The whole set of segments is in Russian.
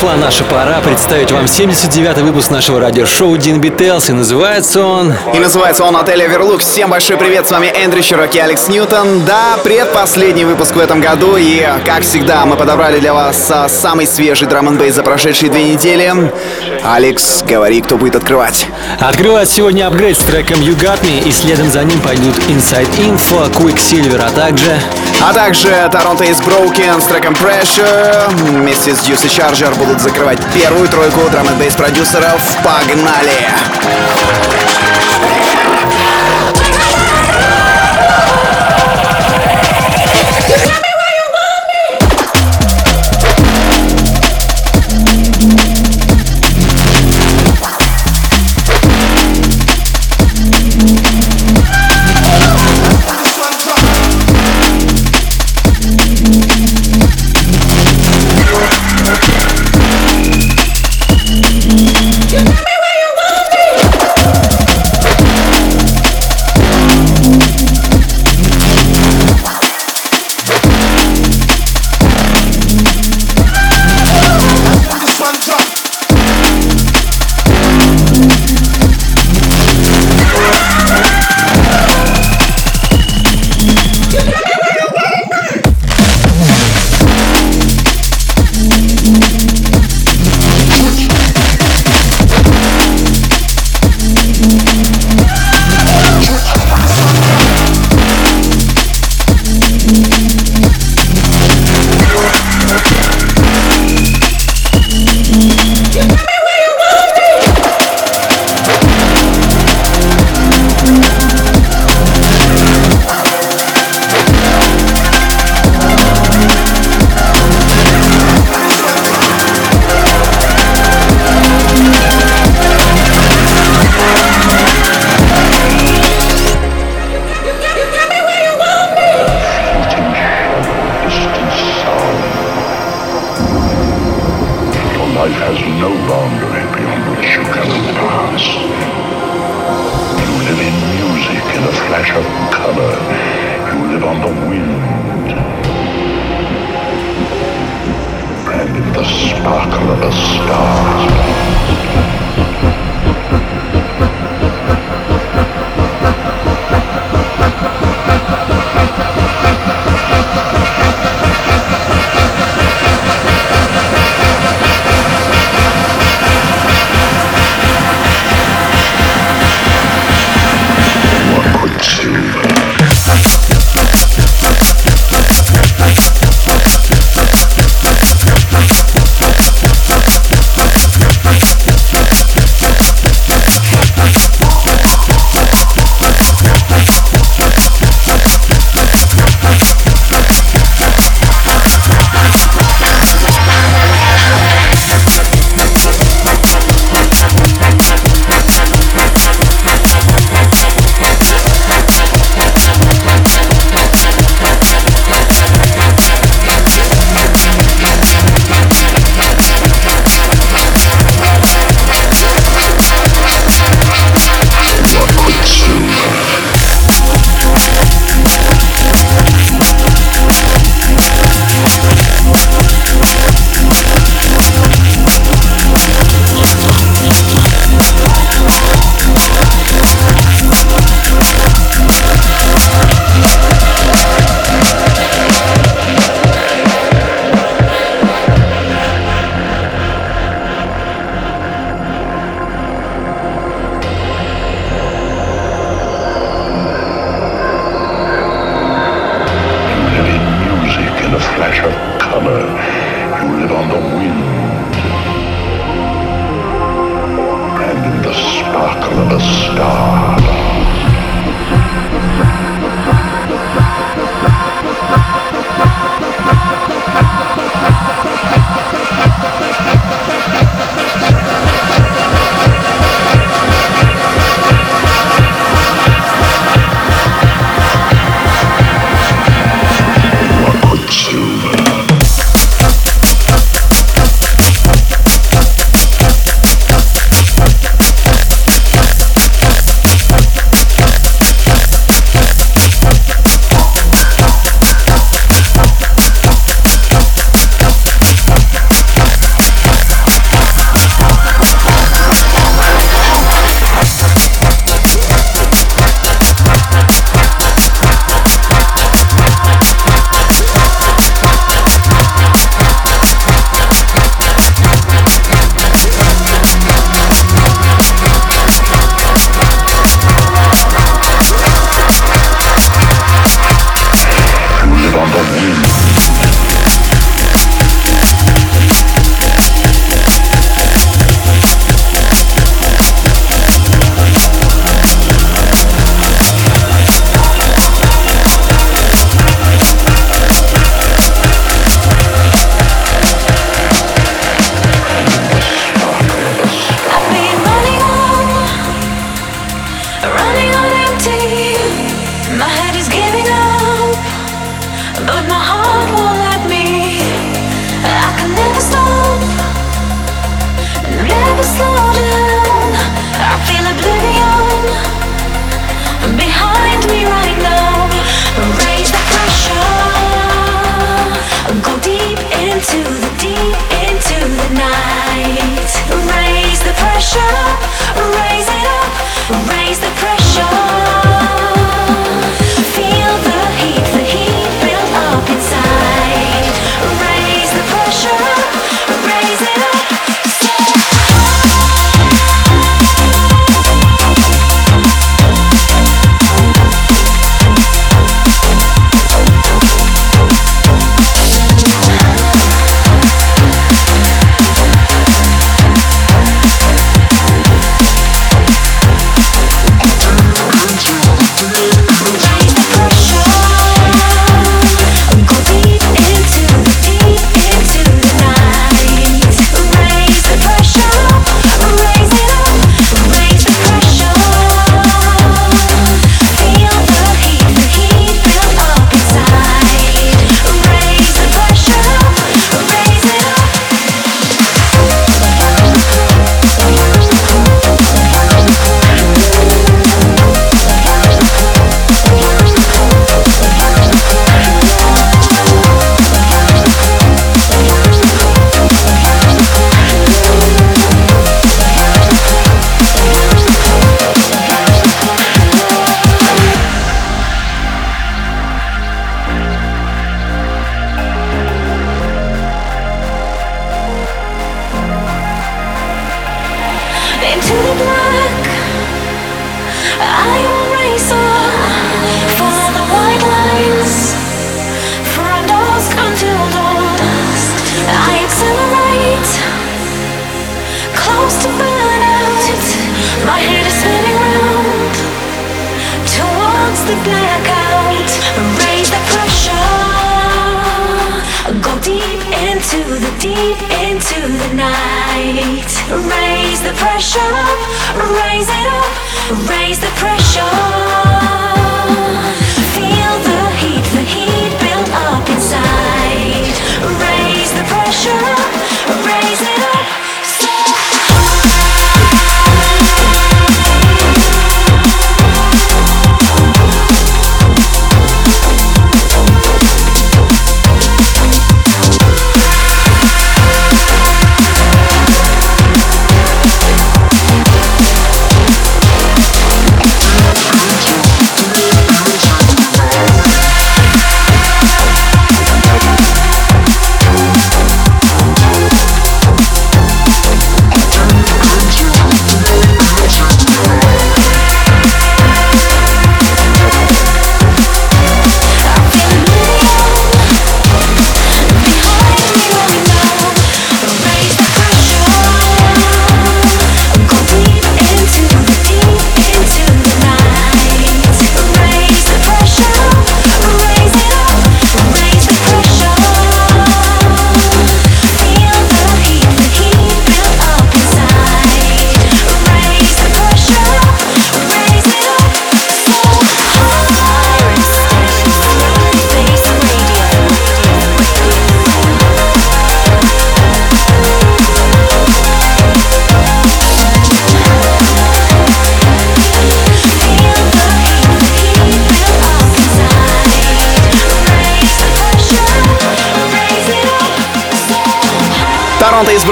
Пришла наша пора представить вам 79-й выпуск нашего радиошоу Дин Бителс. И называется он... И называется он «Отель Оверлук». Всем большой привет, с вами Эндрю Чироки и Алекс Ньютон. Да, предпоследний выпуск в этом году. И, как всегда, мы подобрали для вас а, самый свежий драм н за прошедшие две недели. Алекс, говори, кто будет открывать. Открывает сегодня апгрейд с треком You Got Me. И следом за ним пойдут Inside Info, Quicksilver, а также... А также Toronto is Broken с треком Pressure. Вместе с Juicy Charger будут закрывать первую тройку драм н продюсеров. Погнали! А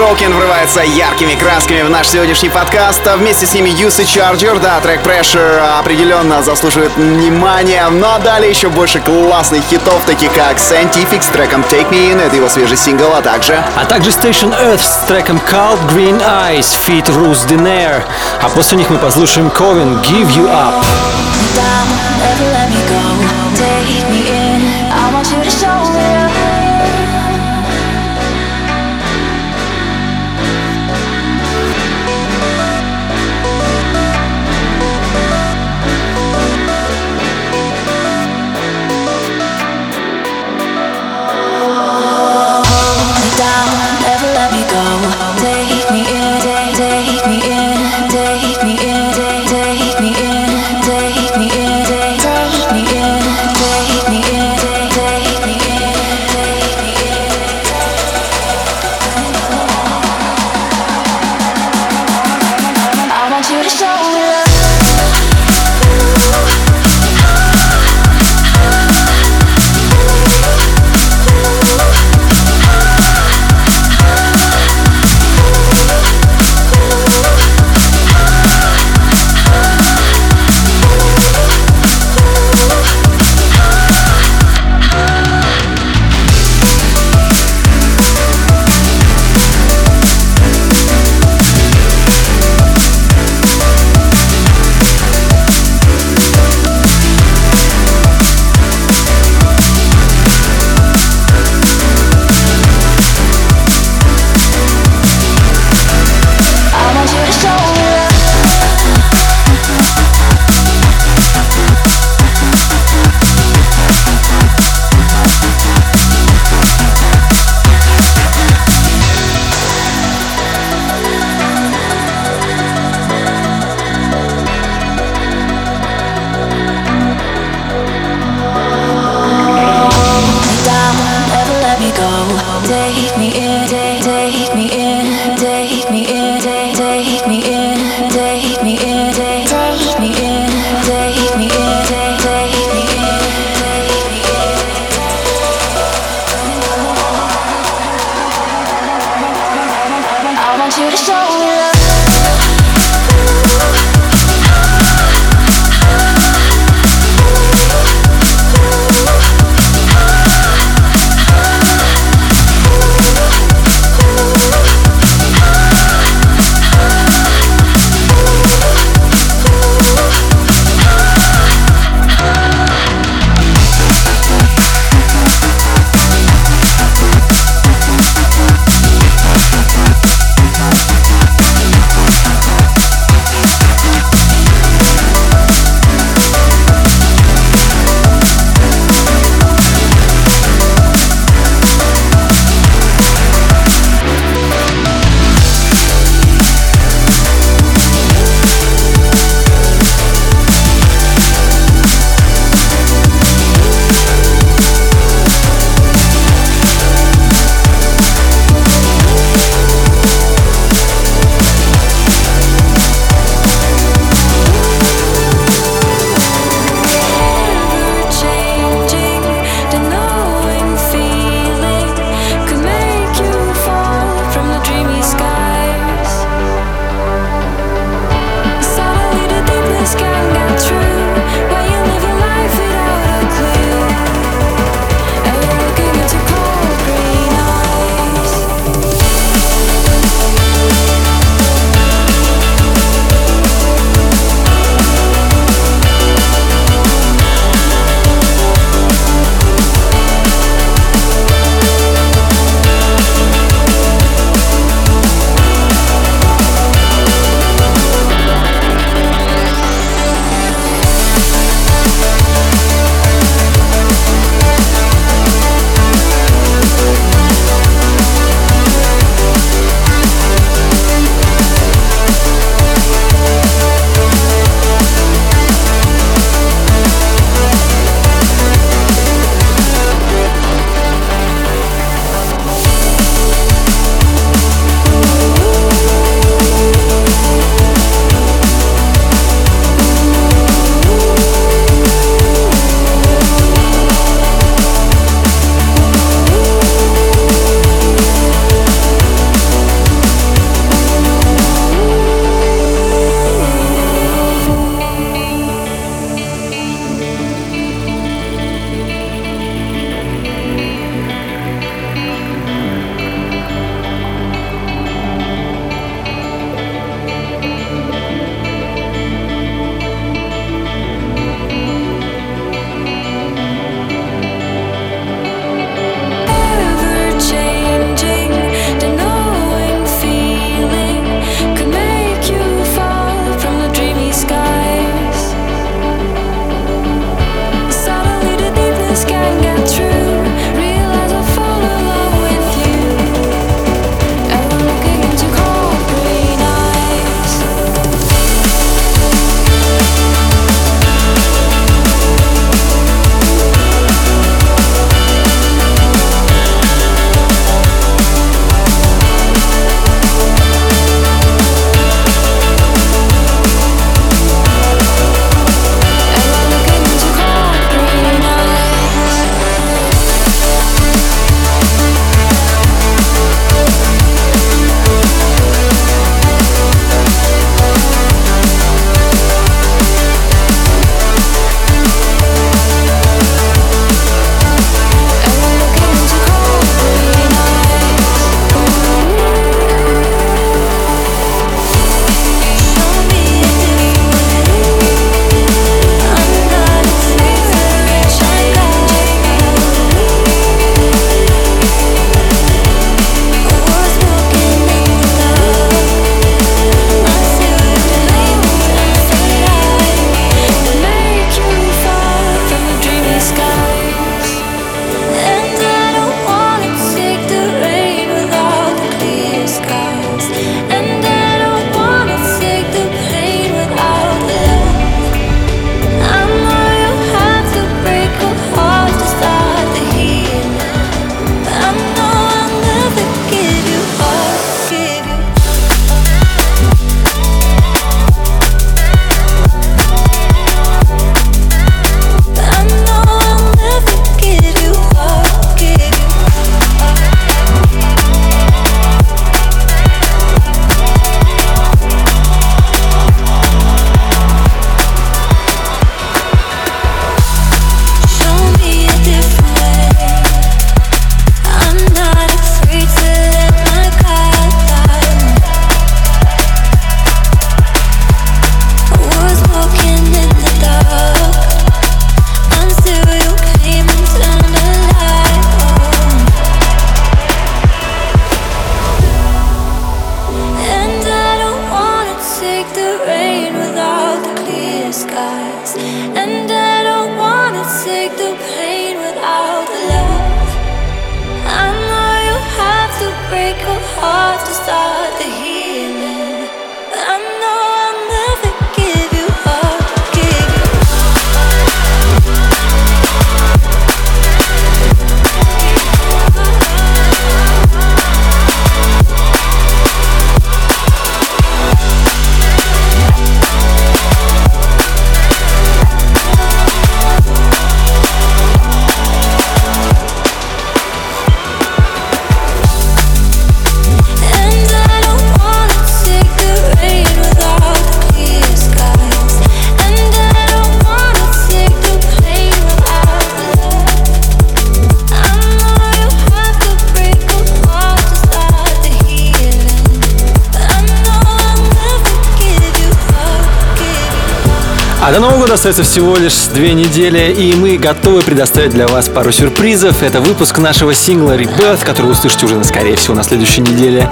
Broken врывается яркими красками в наш сегодняшний подкаст. А вместе с ними Юси Charger, да, трек Pressure определенно заслуживает внимания. Но далее еще больше классных хитов, таких как Scientific с треком Take Me In, это его свежий сингл, а также... А также Station Earth с треком Cold Green Eyes, Fit Rose Denair. А после них мы послушаем Coven, Give You Up. До Нового года остается всего лишь две недели, и мы готовы предоставить для вас пару сюрпризов. Это выпуск нашего сингла Rebirth, который вы услышите уже, скорее всего, на следующей неделе.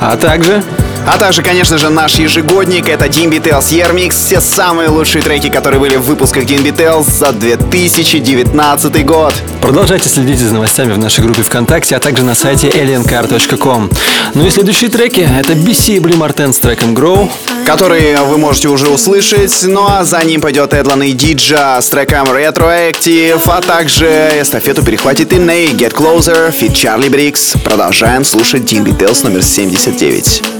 А также... А также, конечно же, наш ежегодник — это Dimby Tales Year Mix. Все самые лучшие треки, которые были в выпусках Dimby Tales за 2019 год. Продолжайте следить за новостями в нашей группе ВКонтакте, а также на сайте aliencar.com. Ну и следующие треки — это BC и Blue Martin с треком Grow. Которые вы можете уже услышать. Ну а за ним пойдет Эдлан и Диджа с треком Retroactive, а также эстафету перехватит и Ней Get Closer, фит Чарли Брикс. Продолжаем слушать Dimby Tales номер 79.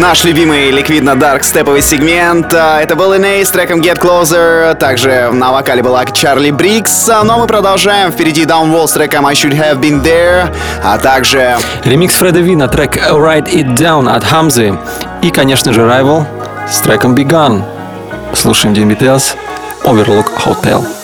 Наш любимый ликвидно дарк степовый сегмент. А, это был Иней с треком Get Closer. Также на вокале была Чарли Брикс. А, но мы продолжаем. Впереди Downwall с треком I Should Have Been There. А также... Ремикс Фреда Ви на трек Write It Down от Хамзы. И, конечно же, Rival с треком Begun. Слушаем Дим BTS Overlook Hotel.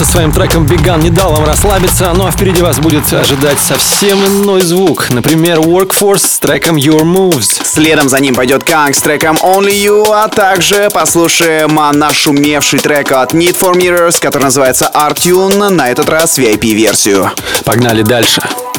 со своим треком «Беган» не дал вам расслабиться, ну а впереди вас будет ожидать совсем иной звук. Например, Workforce с треком «Your Moves». Следом за ним пойдет Kang с треком «Only You», а также послушаем нашумевший трек от Need for Mirrors, который называется Artune на этот раз VIP-версию. Погнали дальше. Дальше.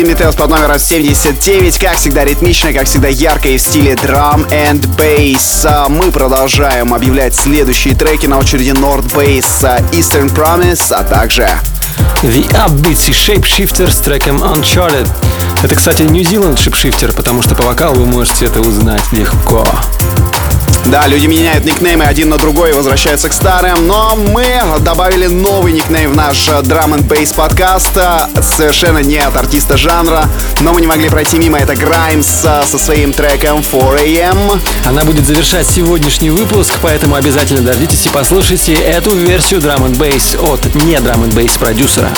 Димитрес под номером 79. Как всегда ритмично, как всегда ярко и в стиле драм and bass. Мы продолжаем объявлять следующие треки на очереди North Bass, Eastern Promise, а также The Upbeats и Shapeshifter с треком Uncharted. Это, кстати, Zealand Shapeshifter, потому что по вокалу вы можете это узнать легко. Да, люди меняют никнеймы один на другой и возвращаются к старым, но мы добавили новый никнейм в наш драм н бейс подкаст, совершенно не от артиста жанра, но мы не могли пройти мимо, это Граймс со своим треком 4am. Она будет завершать сегодняшний выпуск, поэтому обязательно дождитесь и послушайте эту версию драм н бейс от не драм н бейс продюсера.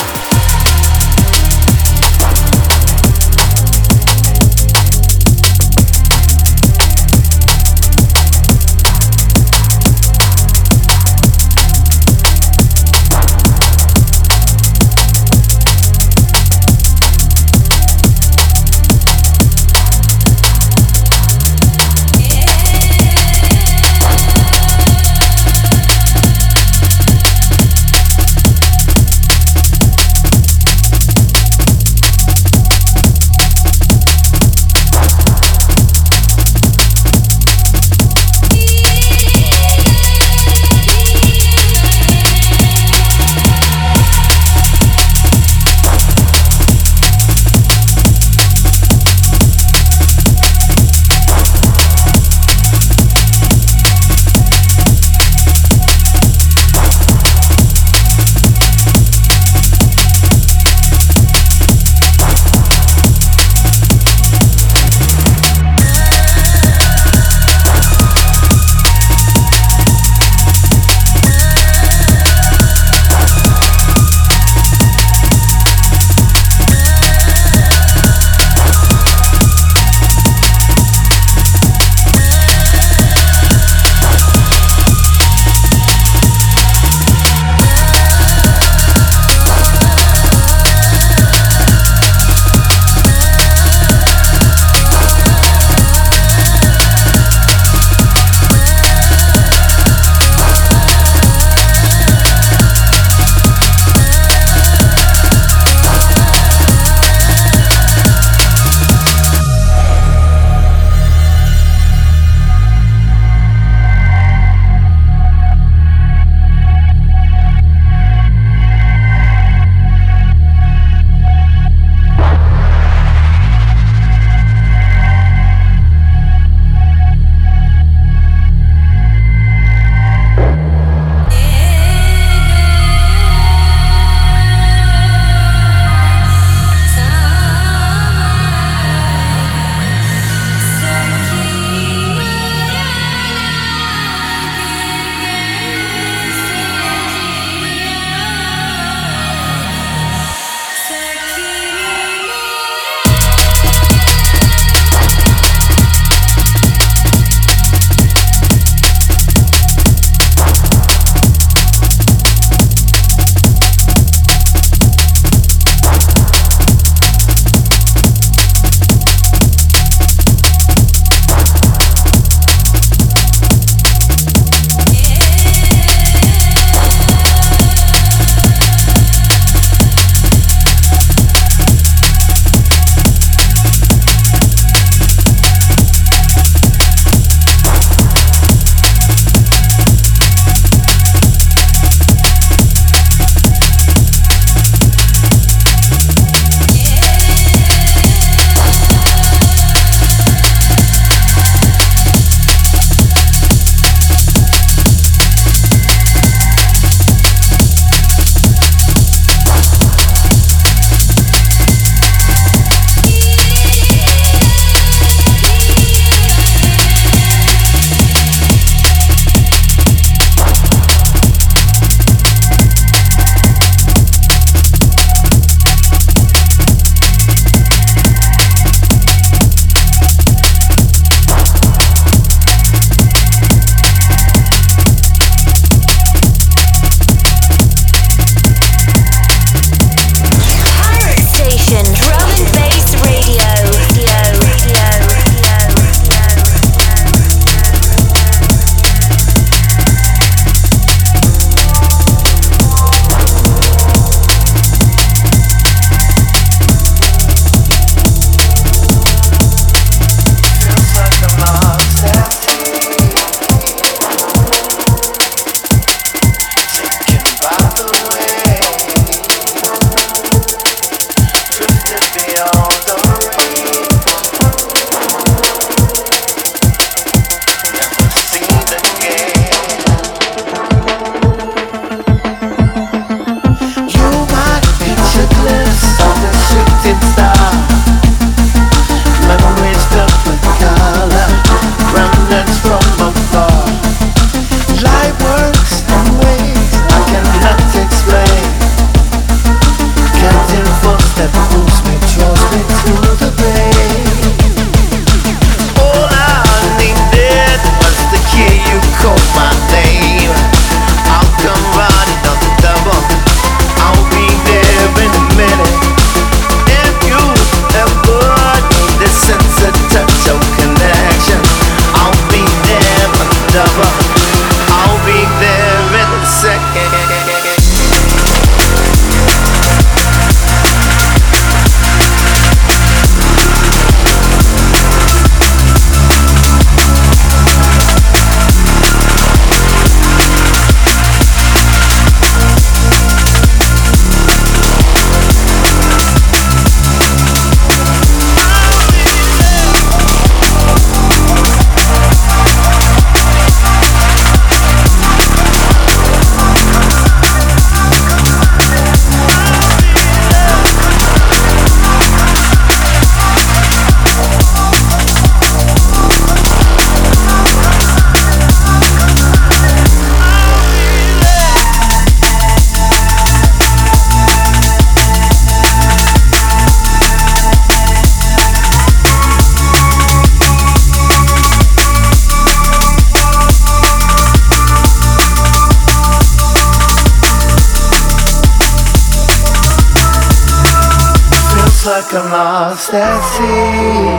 I'm lost at sea.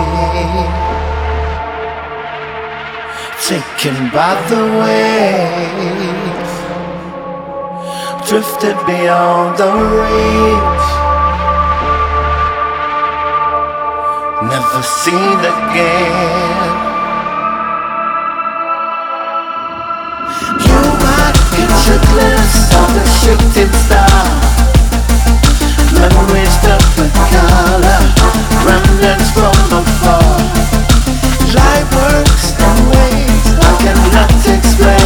Taken by the waves, drifted beyond the reach. Never seen again. You are pictureless of the shifting star explain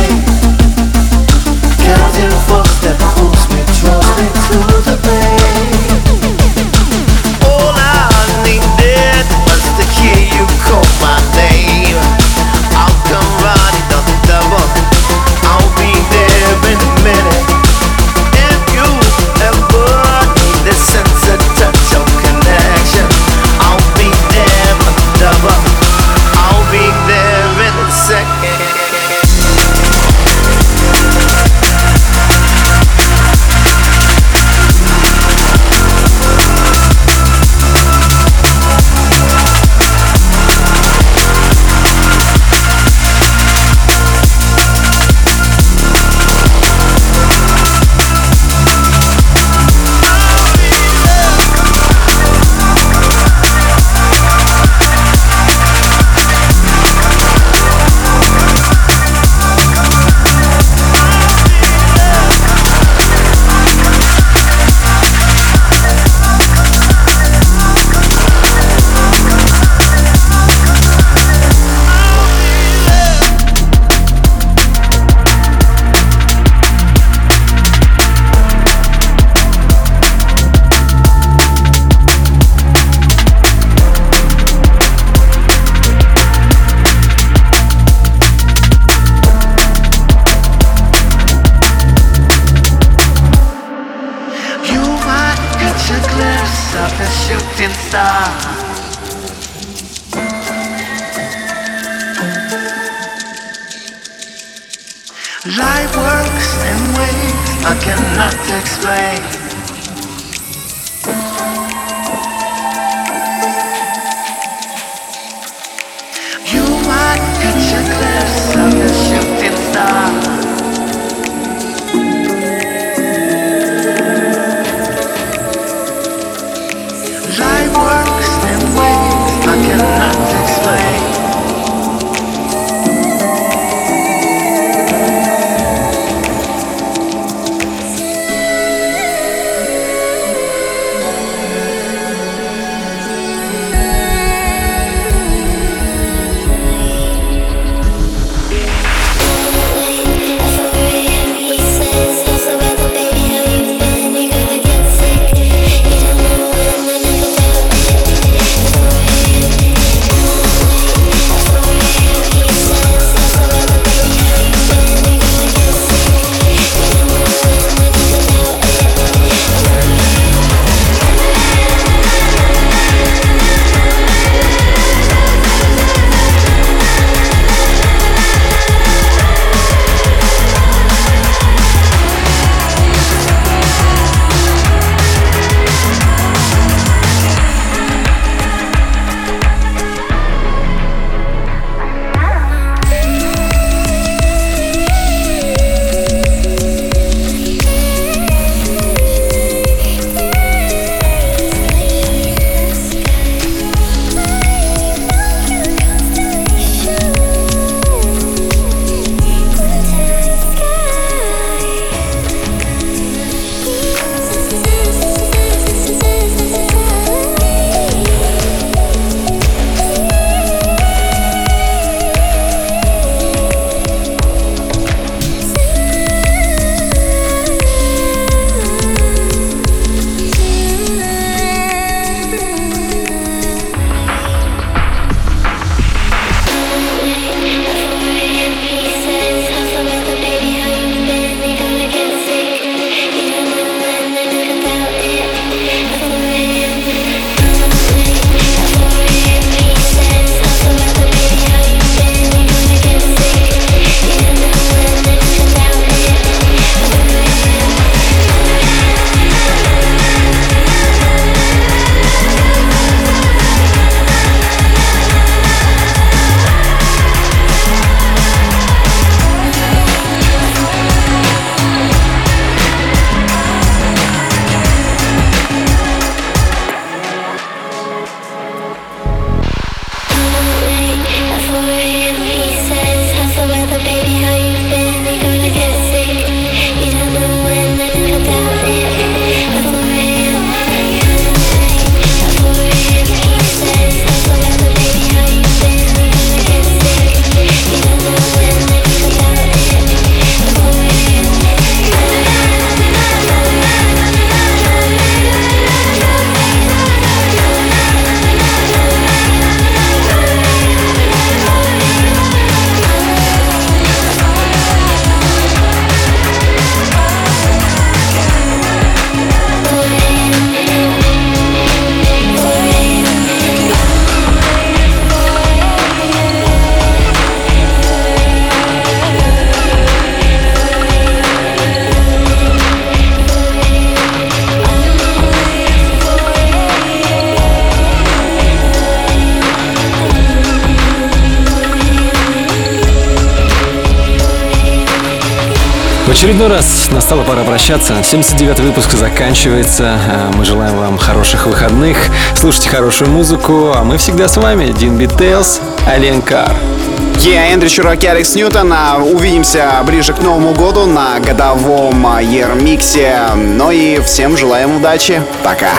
очередной раз настала пора прощаться. 79-й выпуск заканчивается. А Мы желаем вам хороших выходных. Слушайте хорошую музыку. А мы всегда с вами. Дин Биттейлс, Ален Кар. Я Эндрю Чурак и Алекс Ньютон. А, Увидимся ближе к Новому году на годовом а, Ермиксе. Ну и всем желаем удачи. Пока.